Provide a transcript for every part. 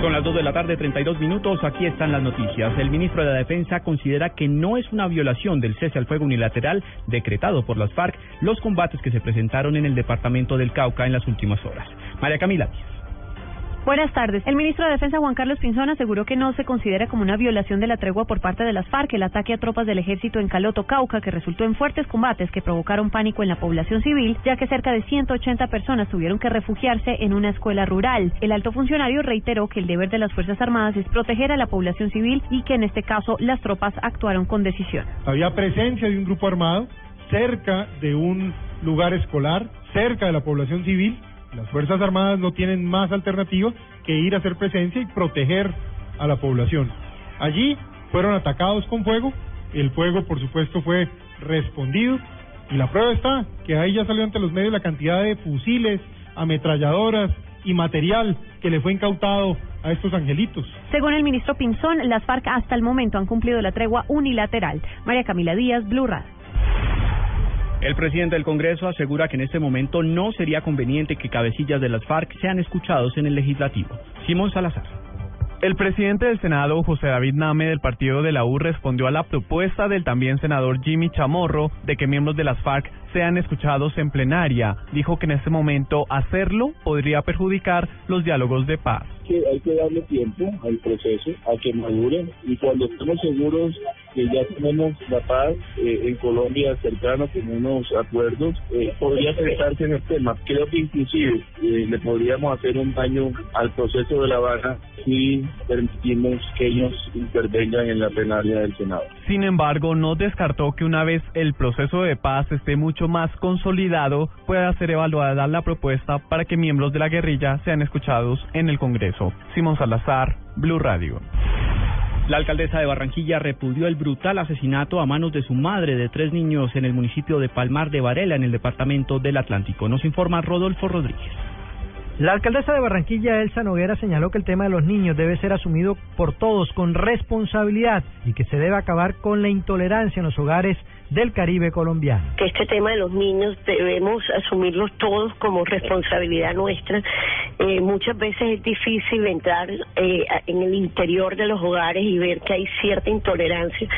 Son las 2 de la tarde, 32 minutos. Aquí están las noticias. El ministro de la Defensa considera que no es una violación del cese al fuego unilateral decretado por las FARC los combates que se presentaron en el departamento del Cauca en las últimas horas. María Camila. Buenas tardes. El ministro de Defensa Juan Carlos Pinzón aseguró que no se considera como una violación de la tregua por parte de las FARC el ataque a tropas del ejército en Caloto, Cauca, que resultó en fuertes combates que provocaron pánico en la población civil, ya que cerca de 180 personas tuvieron que refugiarse en una escuela rural. El alto funcionario reiteró que el deber de las Fuerzas Armadas es proteger a la población civil y que en este caso las tropas actuaron con decisión. Había presencia de un grupo armado cerca de un lugar escolar, cerca de la población civil las Fuerzas Armadas no tienen más alternativa que ir a hacer presencia y proteger a la población. Allí fueron atacados con fuego, el fuego por supuesto fue respondido y la prueba está que ahí ya salió ante los medios la cantidad de fusiles, ametralladoras y material que le fue incautado a estos angelitos. Según el ministro Pinzón, las FARC hasta el momento han cumplido la tregua unilateral. María Camila Díaz, Blue Radio. El presidente del Congreso asegura que en este momento no sería conveniente que cabecillas de las FARC sean escuchados en el legislativo. Simón Salazar. El presidente del Senado, José David Name, del partido de la U, respondió a la propuesta del también senador Jimmy Chamorro de que miembros de las FARC sean escuchados en plenaria. Dijo que en este momento hacerlo podría perjudicar los diálogos de paz hay que darle tiempo al proceso, a que madure y cuando estemos seguros que ya tenemos la paz eh, en Colombia cercano con unos acuerdos, eh, podría pensarse en el tema. Creo que inclusive eh, le podríamos hacer un daño al proceso de La Habana si permitimos que ellos intervengan en la plenaria del Senado. Sin embargo, no descartó que una vez el proceso de paz esté mucho más consolidado, pueda ser evaluada la propuesta para que miembros de la guerrilla sean escuchados en el Congreso. Simón Salazar, Blue Radio. La alcaldesa de Barranquilla repudió el brutal asesinato a manos de su madre de tres niños en el municipio de Palmar de Varela, en el departamento del Atlántico. Nos informa Rodolfo Rodríguez. La alcaldesa de Barranquilla, Elsa Noguera, señaló que el tema de los niños debe ser asumido por todos con responsabilidad y que se debe acabar con la intolerancia en los hogares del Caribe colombiano. Que este tema de los niños debemos asumirlos todos como responsabilidad nuestra. Eh, muchas veces es difícil entrar eh, en el interior de los hogares y ver que hay cierta intolerancia,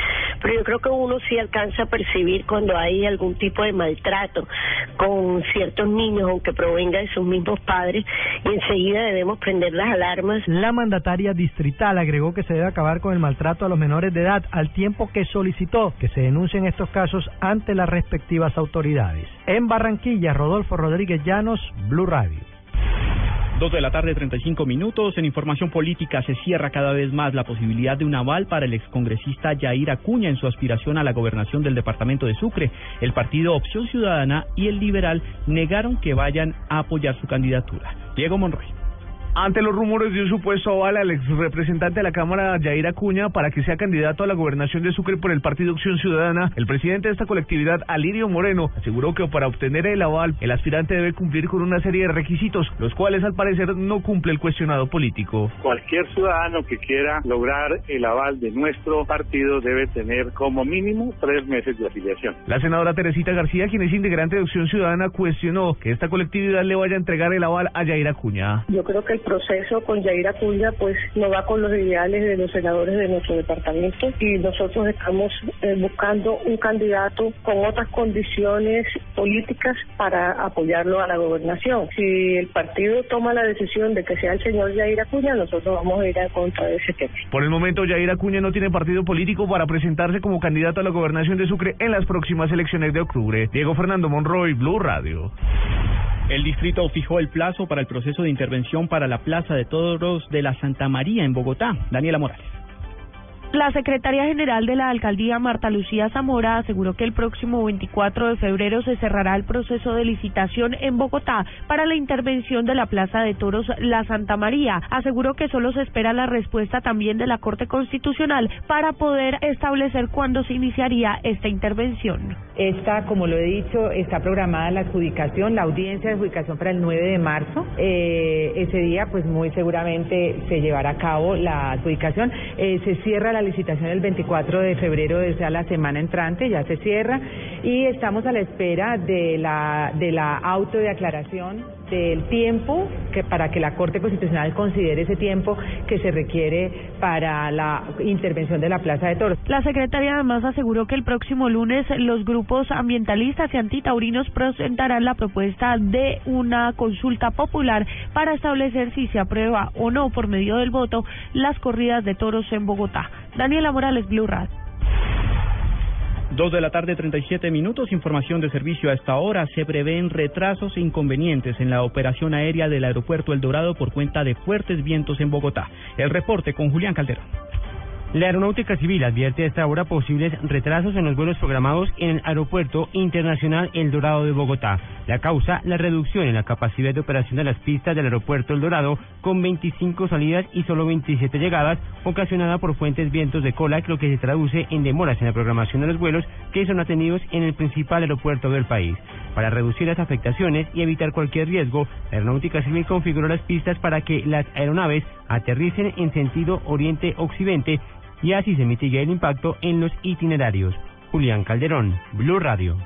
pero yo creo que uno sí alcanza a percibir cuando hay algún tipo de maltrato con ciertos niños, aunque provenga de sus mismos padres, y enseguida debemos prender las alarmas. La mandataria distrital agregó que se debe acabar con el maltrato a los menores de edad al tiempo que solicitó que se denuncien estos casos ante las respectivas autoridades. En Barranquilla, Rodolfo Rodríguez Llanos, Blue Radio. Dos de la tarde, 35 minutos. En información política se cierra cada vez más la posibilidad de un aval para el excongresista Yair Acuña en su aspiración a la gobernación del departamento de Sucre. El partido Opción Ciudadana y el Liberal negaron que vayan a apoyar su candidatura. Diego Monroy. Ante los rumores de un supuesto aval al ex representante de la Cámara, Yair Acuña, para que sea candidato a la gobernación de Sucre por el Partido Acción Ciudadana, el presidente de esta colectividad, Alirio Moreno, aseguró que para obtener el aval, el aspirante debe cumplir con una serie de requisitos, los cuales al parecer no cumple el cuestionado político. Cualquier ciudadano que quiera lograr el aval de nuestro partido debe tener como mínimo tres meses de afiliación. La senadora Teresita García, quien es integrante de Acción Ciudadana, cuestionó que esta colectividad le vaya a entregar el aval a Yair Acuña. Yo creo que proceso con Yair Acuña pues no va con los ideales de los senadores de nuestro departamento y nosotros estamos eh, buscando un candidato con otras condiciones políticas para apoyarlo a la gobernación. Si el partido toma la decisión de que sea el señor Yair Acuña, nosotros vamos a ir a contra de ese tema. Por el momento, Yair Acuña no tiene partido político para presentarse como candidato a la gobernación de Sucre en las próximas elecciones de octubre. Diego Fernando Monroy, Blue Radio. El distrito fijó el plazo para el proceso de intervención para la Plaza de Toros de la Santa María en Bogotá. Daniela Morales. La secretaria general de la alcaldía, Marta Lucía Zamora, aseguró que el próximo 24 de febrero se cerrará el proceso de licitación en Bogotá para la intervención de la Plaza de Toros La Santa María. Aseguró que solo se espera la respuesta también de la Corte Constitucional para poder establecer cuándo se iniciaría esta intervención. Esta, como lo he dicho, está programada la adjudicación, la audiencia de adjudicación para el 9 de marzo. Eh, ese día, pues muy seguramente se llevará a cabo la adjudicación. Eh, se cierra la licitación el 24 de febrero, desde la semana entrante, ya se cierra. Y estamos a la espera de la, de la auto de aclaración del tiempo que para que la Corte Constitucional considere ese tiempo que se requiere para la intervención de la Plaza de Toros. La secretaria además aseguró que el próximo lunes los grupos ambientalistas y antitaurinos presentarán la propuesta de una consulta popular para establecer si se aprueba o no por medio del voto las corridas de toros en Bogotá. Daniela Morales, Blue Radio. Dos de la tarde, 37 minutos. Información de servicio a esta hora. Se prevén retrasos e inconvenientes en la operación aérea del aeropuerto El Dorado por cuenta de fuertes vientos en Bogotá. El reporte con Julián Calderón. La Aeronáutica Civil advierte a esta hora posibles retrasos en los vuelos programados en el Aeropuerto Internacional El Dorado de Bogotá. La causa, la reducción en la capacidad de operación de las pistas del Aeropuerto El Dorado, con 25 salidas y solo 27 llegadas, ocasionada por fuentes vientos de cola, lo que se traduce en demoras en la programación de los vuelos que son atendidos en el principal aeropuerto del país. Para reducir las afectaciones y evitar cualquier riesgo, la Aeronáutica Civil configuró las pistas para que las aeronaves aterricen en sentido oriente-occidente y así se mitigue el impacto en los itinerarios. Julián Calderón, Blue Radio.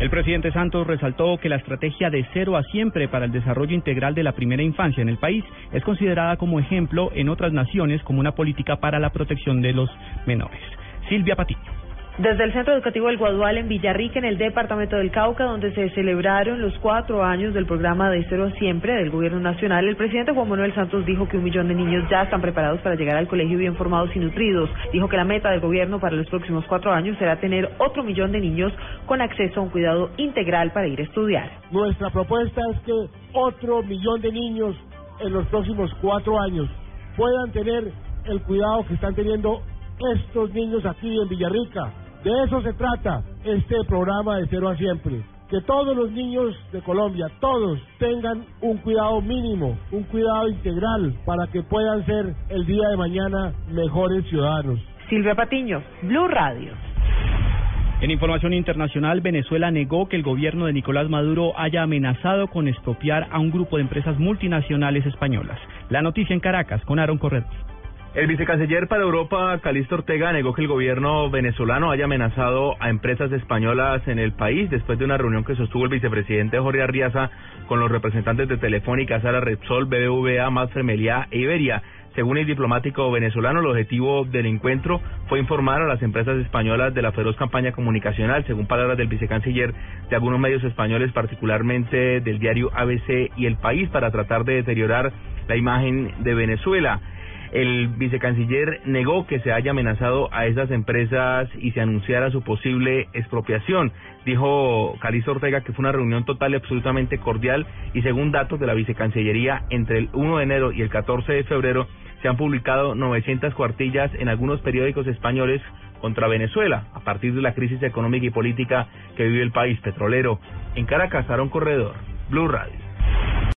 El presidente Santos resaltó que la estrategia de cero a siempre para el desarrollo integral de la primera infancia en el país es considerada como ejemplo en otras naciones como una política para la protección de los menores. Silvia Patiño. Desde el Centro Educativo del Guadual en Villarrica, en el departamento del Cauca, donde se celebraron los cuatro años del programa de Cero Siempre del Gobierno Nacional, el presidente Juan Manuel Santos dijo que un millón de niños ya están preparados para llegar al colegio bien formados y nutridos. Dijo que la meta del gobierno para los próximos cuatro años será tener otro millón de niños con acceso a un cuidado integral para ir a estudiar. Nuestra propuesta es que otro millón de niños en los próximos cuatro años puedan tener el cuidado que están teniendo estos niños aquí en Villarrica de eso se trata este programa de Cero a Siempre. Que todos los niños de Colombia, todos, tengan un cuidado mínimo, un cuidado integral para que puedan ser el día de mañana mejores ciudadanos. Silvia Patiño, Blue Radio. En información internacional, Venezuela negó que el gobierno de Nicolás Maduro haya amenazado con expropiar a un grupo de empresas multinacionales españolas. La noticia en Caracas con Aaron Corredor. El vicecanciller para Europa, Calixto Ortega, negó que el gobierno venezolano haya amenazado a empresas españolas en el país después de una reunión que sostuvo el vicepresidente Jorge Arriaza con los representantes de Telefónica, Sara Repsol, BBVA, Mafre e Iberia. Según el diplomático venezolano, el objetivo del encuentro fue informar a las empresas españolas de la feroz campaña comunicacional, según palabras del vicecanciller de algunos medios españoles, particularmente del diario ABC y El País, para tratar de deteriorar la imagen de Venezuela. El vicecanciller negó que se haya amenazado a esas empresas y se anunciara su posible expropiación. Dijo Calisto Ortega que fue una reunión total y absolutamente cordial y según datos de la vicecancillería, entre el 1 de enero y el 14 de febrero se han publicado 900 cuartillas en algunos periódicos españoles contra Venezuela a partir de la crisis económica y política que vive el país petrolero. En Caracas, un Corredor, Blue Radio.